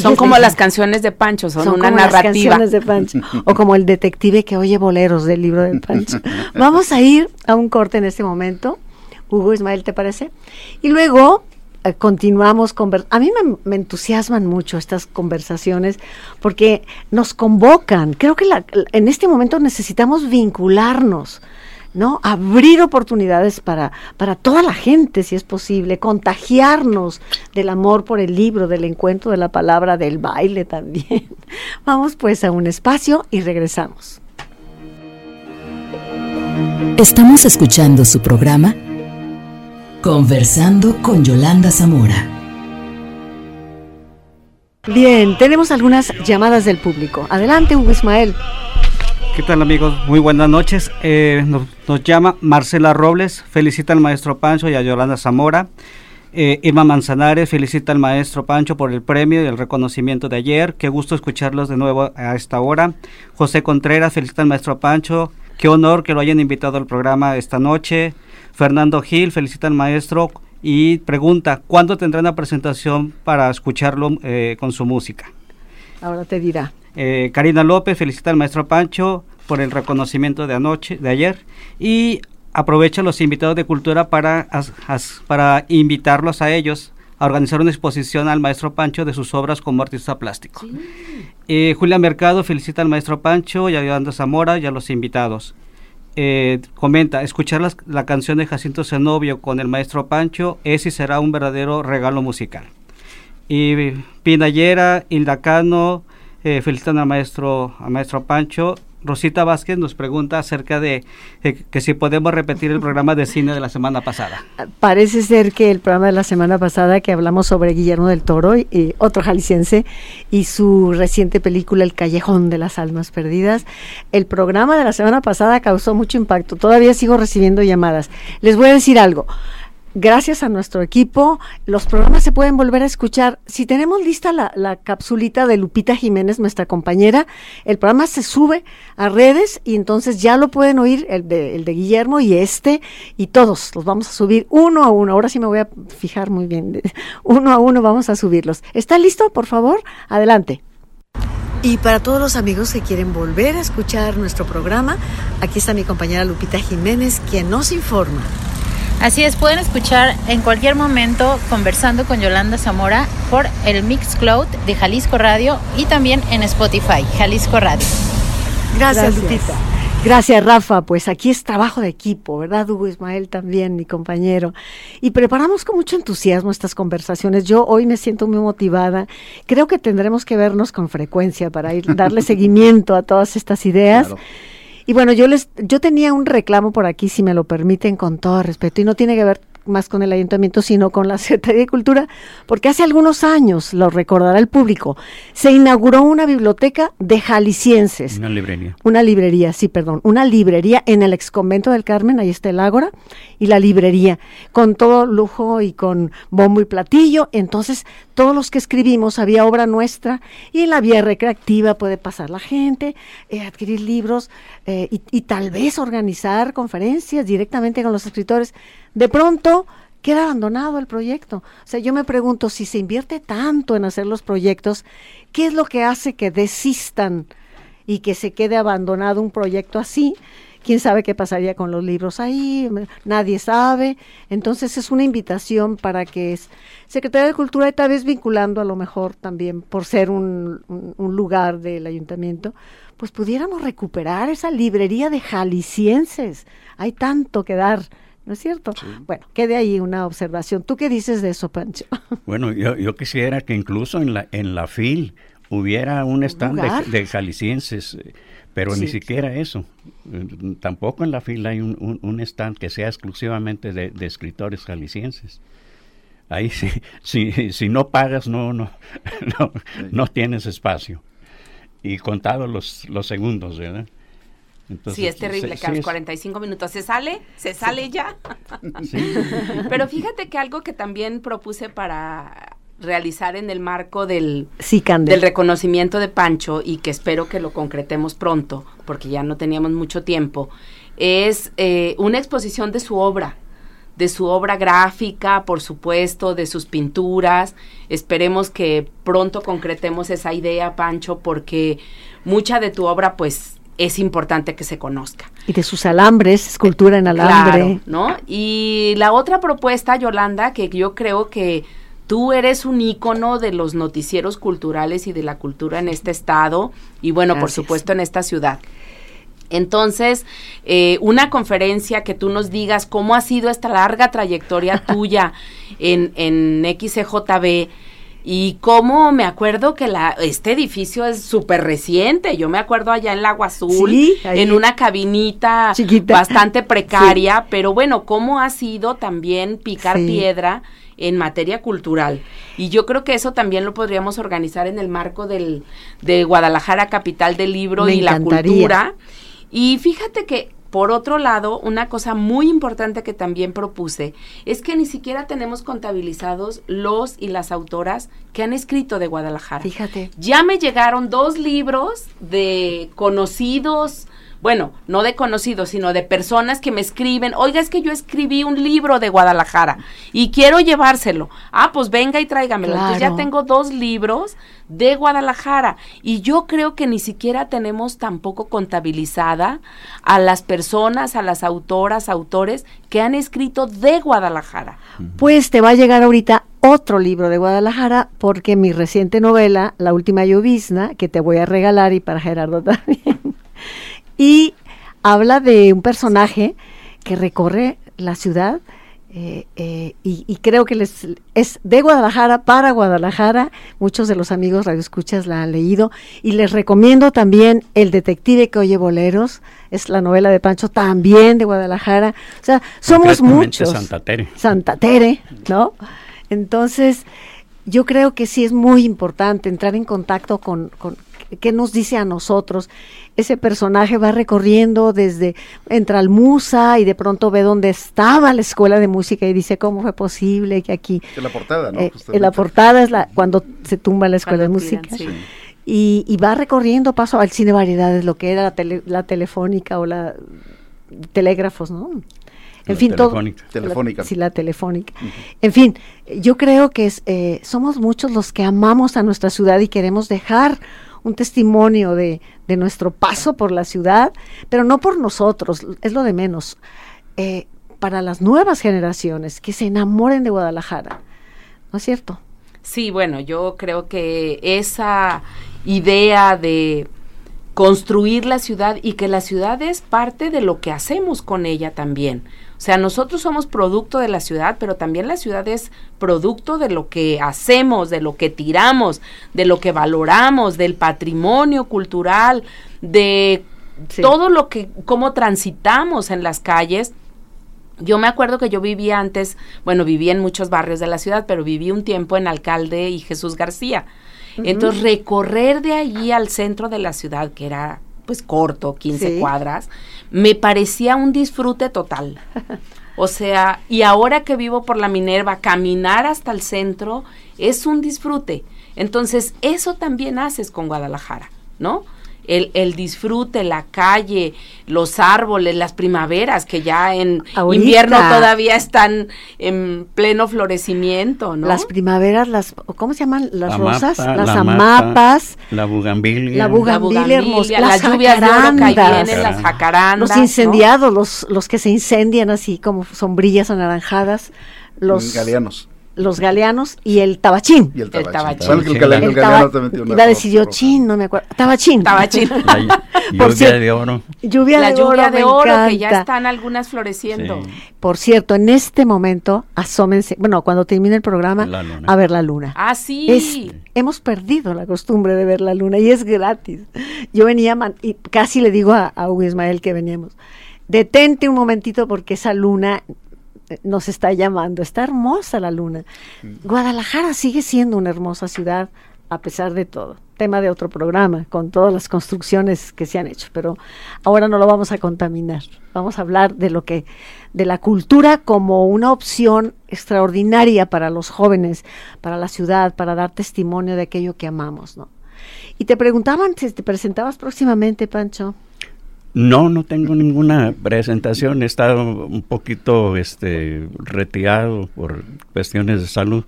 son como las canciones de Pancho, son, son una como narrativa. Las canciones de Pancho. o como el detective que oye boleros del libro de Pancho. Vamos a ir a un corte en este momento. Hugo Ismael, ¿te parece? Y luego eh, continuamos conversando. A mí me, entusiasman mucho estas conversaciones porque nos convocan. Creo que en este momento necesitamos vincularnos. ¿no? Abrir oportunidades para, para toda la gente, si es posible, contagiarnos del amor por el libro, del encuentro de la palabra, del baile también. Vamos pues a un espacio y regresamos. Estamos escuchando su programa Conversando con Yolanda Zamora. Bien, tenemos algunas llamadas del público. Adelante, Hugo Ismael. ¿Qué tal amigos? Muy buenas noches. Eh, nos, nos, llama Marcela Robles, felicita al maestro Pancho y a Yolanda Zamora. Eh, Irma Manzanares felicita al maestro Pancho por el premio y el reconocimiento de ayer. Qué gusto escucharlos de nuevo a esta hora. José Contreras felicita al maestro Pancho. Qué honor que lo hayan invitado al programa esta noche. Fernando Gil felicita al maestro y pregunta, ¿cuándo tendrá una presentación para escucharlo eh, con su música? Ahora te dirá. Eh, Karina López felicita al maestro Pancho por el reconocimiento de anoche, de ayer, y aprovecha a los invitados de cultura para, as, as, para invitarlos a ellos a organizar una exposición al maestro Pancho de sus obras como artista plástico. Sí. Eh, Julia Mercado felicita al maestro Pancho y a Yolanda Zamora y a los invitados. Eh, comenta, escuchar la canción de Jacinto Zenobio con el maestro Pancho es y será un verdadero regalo musical. Y Pinayera, Hilda Cano, eh, felicitan al maestro, al maestro Pancho. Rosita Vázquez nos pregunta acerca de que si podemos repetir el programa de cine de la semana pasada. Parece ser que el programa de la semana pasada que hablamos sobre Guillermo del Toro, y otro jalisciense, y su reciente película El Callejón de las Almas Perdidas, el programa de la semana pasada causó mucho impacto. Todavía sigo recibiendo llamadas. Les voy a decir algo gracias a nuestro equipo, los programas se pueden volver a escuchar. Si tenemos lista la, capsulita de Lupita Jiménez, nuestra compañera, el programa se sube a redes y entonces ya lo pueden oír, el de, el de Guillermo y este, y todos los vamos a subir uno a uno. Ahora sí me voy a fijar muy bien. Uno a uno vamos a subirlos. ¿Está listo? Por favor, adelante. Y para todos los amigos que quieren volver a escuchar nuestro programa, aquí está mi compañera Lupita Jiménez, quien nos informa. Así es, pueden escuchar en cualquier momento conversando con Yolanda Zamora por el Mixcloud de Jalisco Radio y también en Spotify, Jalisco Radio. Gracias, Gracias. Lupita. Gracias, Rafa. Pues aquí es trabajo de equipo, ¿verdad, Hugo Ismael también, mi compañero? Y preparamos con mucho entusiasmo estas conversaciones. Yo hoy me siento muy motivada. Creo que tendremos que vernos con frecuencia para ir darle seguimiento a todas estas ideas. Claro. Y bueno, yo les, yo tenía un reclamo por aquí, si me lo permiten, con todo respeto, y no tiene que ver más con el ayuntamiento, sino con la Secretaría de Cultura, porque hace algunos años, lo recordará el público, se inauguró una biblioteca de jaliscienses. Una librería. Una librería, sí, perdón, una librería en el exconvento del Carmen, ahí está el Ágora, y la librería, con todo lujo y con bombo y platillo. Entonces, todos los que escribimos, había obra nuestra, y en la vía recreativa puede pasar la gente, eh, adquirir libros eh, y, y tal vez organizar conferencias directamente con los escritores. De pronto, queda abandonado el proyecto. O sea, yo me pregunto si se invierte tanto en hacer los proyectos, ¿qué es lo que hace que desistan y que se quede abandonado un proyecto así? quién sabe qué pasaría con los libros ahí, nadie sabe. Entonces es una invitación para que es Secretaría de Cultura y tal vez vinculando a lo mejor también por ser un- un lugar del ayuntamiento, pues pudiéramos recuperar esa librería de jaliscienses. Hay tanto que dar, ¿no es cierto? Bueno, quede ahí una observación. ¿Tú qué dices de eso, Pancho? Bueno, yo, yo quisiera que incluso en la, en la FIL hubiera un stand de, de jaliscienses, eh, pero ni siquiera eso. Eh, Tampoco en la FIL hay un, un- un stand que sea exclusivamente de, de escritores jaliscienses. Ahí sí, si, si no pagas no, no, no, no tienes espacio. Y contados los, los segundos, ¿verdad? Entonces, sí, es terrible, sí, Carlos, es- 45 minutos. ¿Se sale? ¿Se sale ya? sí. Pero fíjate que algo que también propuse para realizar en el marco del, Sí, del reconocimiento de Pancho y que espero que lo concretemos pronto, porque ya no teníamos mucho tiempo, es eh, una exposición de su obra, de su obra gráfica, por supuesto, de sus pinturas. Esperemos que pronto concretemos esa idea, Pancho, porque mucha de tu obra, pues, es importante que se conozca. Y de sus alambres, escultura en alambre. Claro, ¿no? Y la otra propuesta, Yolanda, que yo creo que tú eres un ícono de los noticieros culturales y de la cultura en este estado y bueno, por supuesto en esta ciudad. Entonces, eh, una conferencia que tú nos digas cómo ha sido esta larga trayectoria tuya en, en XCJB y cómo me acuerdo que la, este edificio es súper reciente. Yo me acuerdo allá en Lago Azul, Sí, en una cabinita Chiquita. bastante precaria, pero bueno, cómo ha sido también picar Sí. piedra en materia cultural. Y yo creo que eso también lo podríamos organizar en el marco del, de Guadalajara, capital del libro Me y la cultura. Y fíjate que, por otro lado, una cosa muy importante que también propuse es que ni siquiera tenemos contabilizados los y las autoras que han escrito de Guadalajara. Fíjate. Ya me llegaron dos libros de conocidos, bueno, no de conocidos, sino de personas que me escriben, oiga, es que yo escribí un libro de Guadalajara y quiero llevárselo. Ah, pues venga y tráigamelo. Entonces ya tengo dos libros de Guadalajara y yo creo que ni siquiera tenemos tampoco contabilizada a las personas, a las autoras, autores que han escrito de Guadalajara. Pues te va a llegar ahorita otro libro de Guadalajara, porque mi reciente novela, La última llovizna, que te voy a regalar y para Gerardo también, y habla de un personaje que recorre la ciudad eh, eh, y, y creo que les, es de Guadalajara para Guadalajara. Muchos de los amigos radioescuchas la han leído y les recomiendo también El detective que oye boleros. Es la novela de Pancho también de Guadalajara. O sea, somos muchos. Santa Tere. Santa Tere, ¿no? Entonces, yo creo que sí es muy importante entrar en contacto con, con qué nos dice a nosotros. Ese personaje va recorriendo desde, entra al Musa y de pronto ve dónde estaba la escuela de música y dice cómo fue posible que aquí... En la portada, ¿no? eh, en la portada es la, cuando se tumba la escuela Cuando de tiran, música. sí. Y, y va recorriendo paso al cine variedades, lo que era la, tele- la telefónica o la telégrafos, ¿no? En La fin, todo. telefónica. Telefónica. La- sí, la telefónica. En fin, yo creo que es, eh, somos muchos los que amamos a nuestra ciudad y queremos dejar un testimonio de, de nuestro paso por la ciudad, pero no por nosotros, es lo de menos. Eh, para las nuevas generaciones que se enamoren de Guadalajara, ¿no es cierto? Sí, bueno, yo creo que esa idea de construir la ciudad y que la ciudad es parte de lo que hacemos con ella también. O sea, nosotros somos producto de la ciudad, pero también la ciudad es producto de lo que hacemos, de lo que tiramos, de lo que valoramos, del patrimonio cultural, de todo lo que, cómo transitamos en las calles. Yo me acuerdo que yo vivía antes, bueno, vivía en muchos barrios de la ciudad, pero viví un tiempo en Alcalde y Jesús García. Entonces, recorrer de allí al centro de la ciudad, que era pues corto, 15 cuadras, me parecía un disfrute total. O sea, y ahora que vivo por la Minerva, caminar hasta el centro es un disfrute. Entonces, eso también haces con Guadalajara, ¿no? El, el, disfrute, la calle, los árboles, las primaveras que ya en invierno todavía están en pleno florecimiento, ¿no? Las primaveras, las ¿cómo se llaman? Las rosas, las amapas, la bugambilia, la bugambilia, hermosa, las, lluvias de oro que vienen, las jacarandas, los incendiados, los los que se incendian así como sombrillas anaranjadas, los galeanos los galeanos y el tabachín. Y el tabachín. El, tabachín. el, galeano también tiene decidió chin, no me acuerdo. Tabachín. Tabachín. lluvia de oro. Lluvia la de lluvia oro, de oro que ya están algunas floreciendo. Por cierto, en este momento, asómense, bueno, cuando termine el programa, a ver la luna. Ah, sí. hemos perdido la costumbre de ver la luna y es gratis. Yo venía, y casi le digo a, a Hugo Ismael que veníamos, detente un momentito porque esa luna nos está llamando. Está hermosa la luna. Mm. Guadalajara sigue siendo una hermosa ciudad a pesar de todo. Tema de otro programa, con todas las construcciones que se han hecho, pero ahora no lo vamos a contaminar. Vamos a hablar de lo que, de la cultura como una opción extraordinaria para los jóvenes, para la ciudad, para dar testimonio de aquello que amamos, ¿no? Y te preguntaban si te presentabas próximamente, Pancho. No, no tengo ninguna presentación. He estado un poquito este, retirado por cuestiones de salud,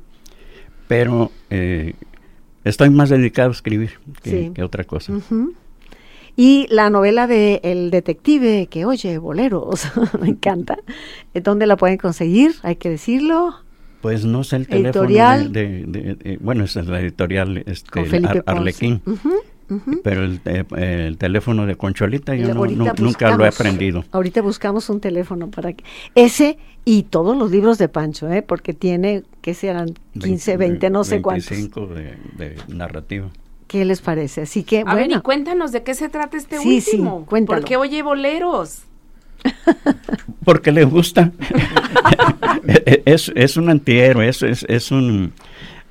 pero eh, estoy más dedicado a escribir que, otra cosa. Y la novela de El Detective que oye boleros, me encanta. ¿Dónde la pueden conseguir? Hay que decirlo. Pues no sé el teléfono editorial. De, bueno, es la editorial este, Arlequín. Pero eh, el, teléfono de Concholita yo nunca lo he aprendido. Ahorita buscamos un teléfono para que... Ese y todos los libros de Pancho, ¿eh? porque tiene, que serán? 15, 20, no sé cuántos. 25 de, de narrativa. ¿Qué les parece? Así que, A ver, y cuéntanos de qué se trata este último. Sí, cuéntalo. ¿Por qué oye boleros? Porque le gusta. es, es un antihéroe, es, es, es un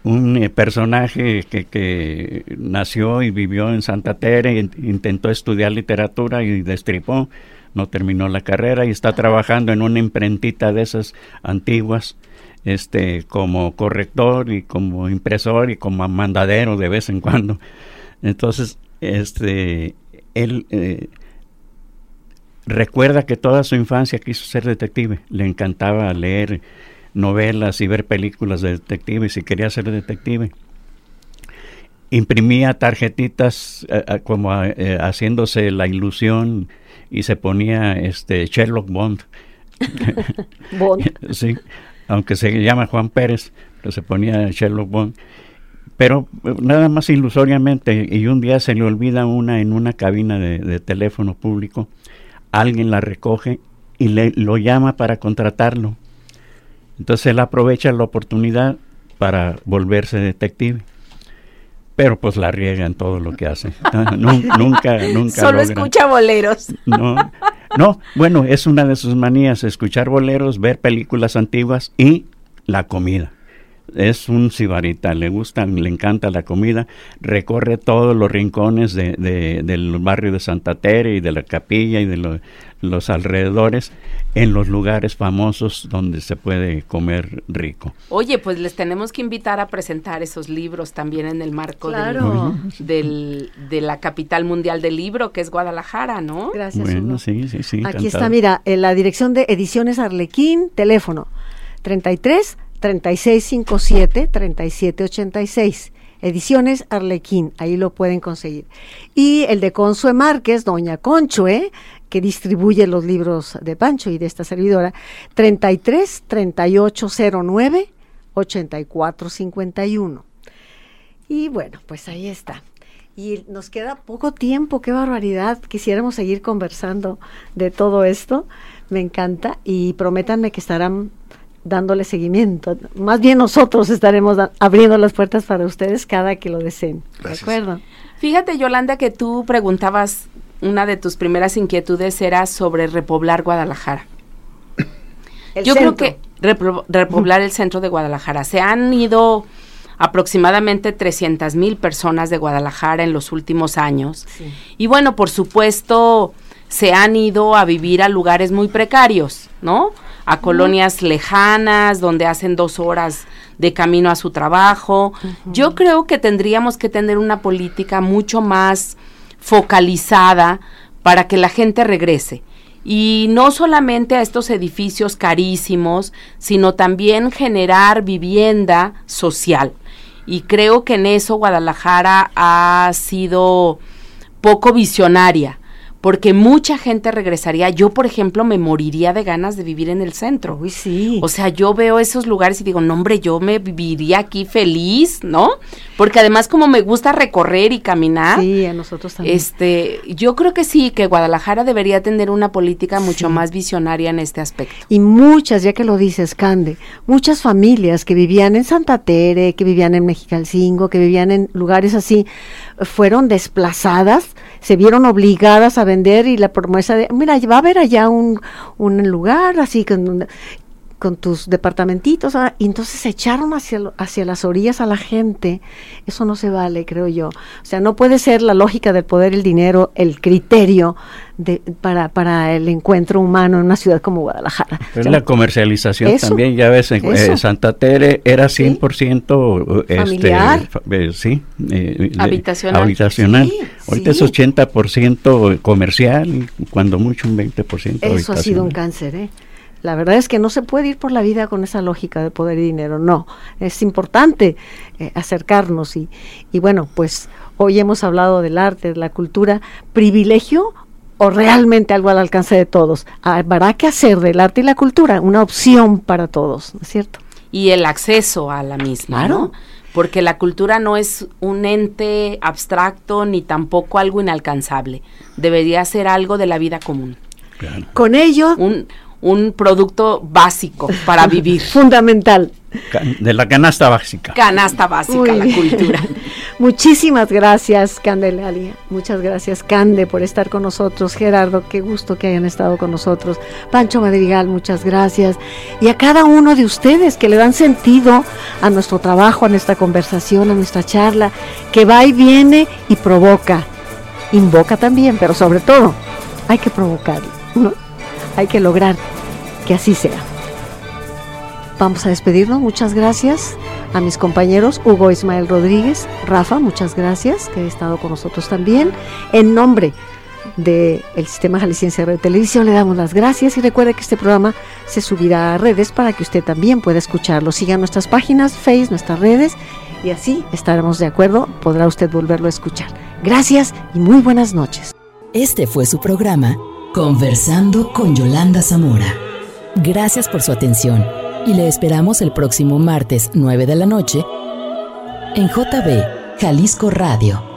un eh, personaje que, que, nació y vivió en Santa Tere, intentó estudiar literatura y destripó, no terminó la carrera y está trabajando en una imprentita de esas antiguas, este, como corrector y como impresor y como mandadero de vez en cuando. Entonces, este, él eh, recuerda que toda su infancia quiso ser detective, le encantaba leer novelas y ver películas de detectives y quería ser detective. Imprimía tarjetitas eh, eh, como eh, haciéndose la ilusión y se ponía este Sherlock Bond. Bond. sí, aunque se llama Juan Pérez, pero se ponía Sherlock Bond. Pero nada más ilusoriamente, y un día se le olvida una en una cabina de, teléfono público, alguien la recoge y le, lo llama para contratarlo entonces él aprovecha la oportunidad para volverse detective. Pero pues la riega en todo lo que hace. nunca, nunca. Solo escucha boleros. No, no, bueno, es una de sus manías, escuchar boleros, ver películas antiguas y la comida es un sibarita, le gusta, le encanta la comida, recorre todos los rincones de, del barrio de Santa Tere y de la capilla y de los alrededores en los lugares famosos donde se puede comer rico. Oye, pues les tenemos que invitar a presentar esos libros también en el marco del, de la capital mundial del libro, que es Guadalajara, ¿no? Gracias. Bueno, sí, sí, sí. Aquí está, mira, en la dirección de Ediciones Arlequín, teléfono 33 3657 3786. Ediciones Arlequín, ahí lo pueden conseguir. Y el de Consue Márquez, Doña Conchue, que distribuye los libros de Pancho y de esta servidora, 33 3809 8451. Y bueno, pues ahí está. Y nos queda poco tiempo, qué barbaridad. Quisiéramos seguir conversando de todo esto. Me encanta y prométanme que estarán dándole seguimiento. Más bien nosotros estaremos abriendo las puertas para ustedes cada que lo deseen. ¿De acuerdo? Fíjate, Yolanda, que tú preguntabas, una de tus primeras inquietudes era sobre repoblar Guadalajara. Yo creo que repoblar el centro de Guadalajara. Se han ido aproximadamente 300 mil personas de Guadalajara en los últimos años. Y bueno, por supuesto, se han ido a vivir a lugares muy precarios, ¿no? A colonias lejanas, donde hacen dos horas de camino a su trabajo. Yo creo que tendríamos que tener una política mucho más focalizada para que la gente regrese. Y no solamente a estos edificios carísimos, sino también generar vivienda social y creo que en eso Guadalajara ha sido poco visionaria porque mucha gente regresaría. Yo, por ejemplo, me moriría de ganas de vivir en el centro. Uy, sí. O sea, yo veo esos lugares y digo, no, hombre, yo me viviría aquí feliz, ¿no? Porque además como me gusta recorrer y caminar. Sí, a nosotros también. Este, yo creo que sí, que Guadalajara debería tener una política mucho más visionaria en este aspecto. Y muchas, ya que lo dices, Cande, muchas familias que vivían en Santa Tere, que vivían en Mexicalcingo, que vivían en lugares así, fueron desplazadas, se vieron obligadas a vender y la promesa de, mira, va a haber allá un, un lugar así con, con tus departamentitos, ah, y entonces se echaron hacia, hacia las orillas a la gente. Eso no se vale, creo yo. O sea, no puede ser la lógica del poder, el dinero, el criterio de, para, para el encuentro humano en una ciudad como Guadalajara. Pero la comercialización también, ya ves, en eh, Santa Tere era 100% este, familiar, eh, sí, eh, habitacional. habitacional. Ahorita es 80% comercial, cuando mucho un 20% Eso ha sido un cáncer, ¿eh? La verdad es que no se puede ir por la vida con esa lógica de poder y dinero, no. Es importante eh, acercarnos y, y bueno, pues hoy hemos hablado del arte, de la cultura, privilegio o realmente algo al alcance de todos. Habrá que hacer del arte y la cultura una opción para todos, ¿no es cierto? Y el acceso a la misma, ¿no? Porque la cultura no es un ente abstracto ni tampoco algo inalcanzable. Debería ser algo de la vida común. Con ello, un, un producto básico para vivir. Fundamental. De la canasta básica. Canasta básica, la cultura. Muchísimas gracias, Candelaria. Muchas gracias, Cande, por estar con nosotros. Gerardo, qué gusto que hayan estado con nosotros. Pancho Madrigal, muchas gracias. Y a cada uno de ustedes que le dan sentido a nuestro trabajo, a nuestra conversación, a nuestra charla, que va y viene y provoca. Invoca también, pero sobre todo, hay que provocarlo. ¿no? Hay que lograr que así sea. Vamos a despedirnos. Muchas gracias a mis compañeros Hugo Ismael Rodríguez, Rafa, muchas gracias, que ha estado con nosotros también. En nombre del Sistema Jalisciense de Televisión le damos las gracias y recuerde que este programa se subirá a redes para que usted también pueda escucharlo. Siga nuestras páginas, Face, nuestras redes y así estaremos de acuerdo, podrá usted volverlo a escuchar. Gracias y muy buenas noches. Este fue su programa Conversando con Yolanda Zamora. Gracias por su atención y le esperamos el próximo martes 9 de la noche en JB Jalisco Radio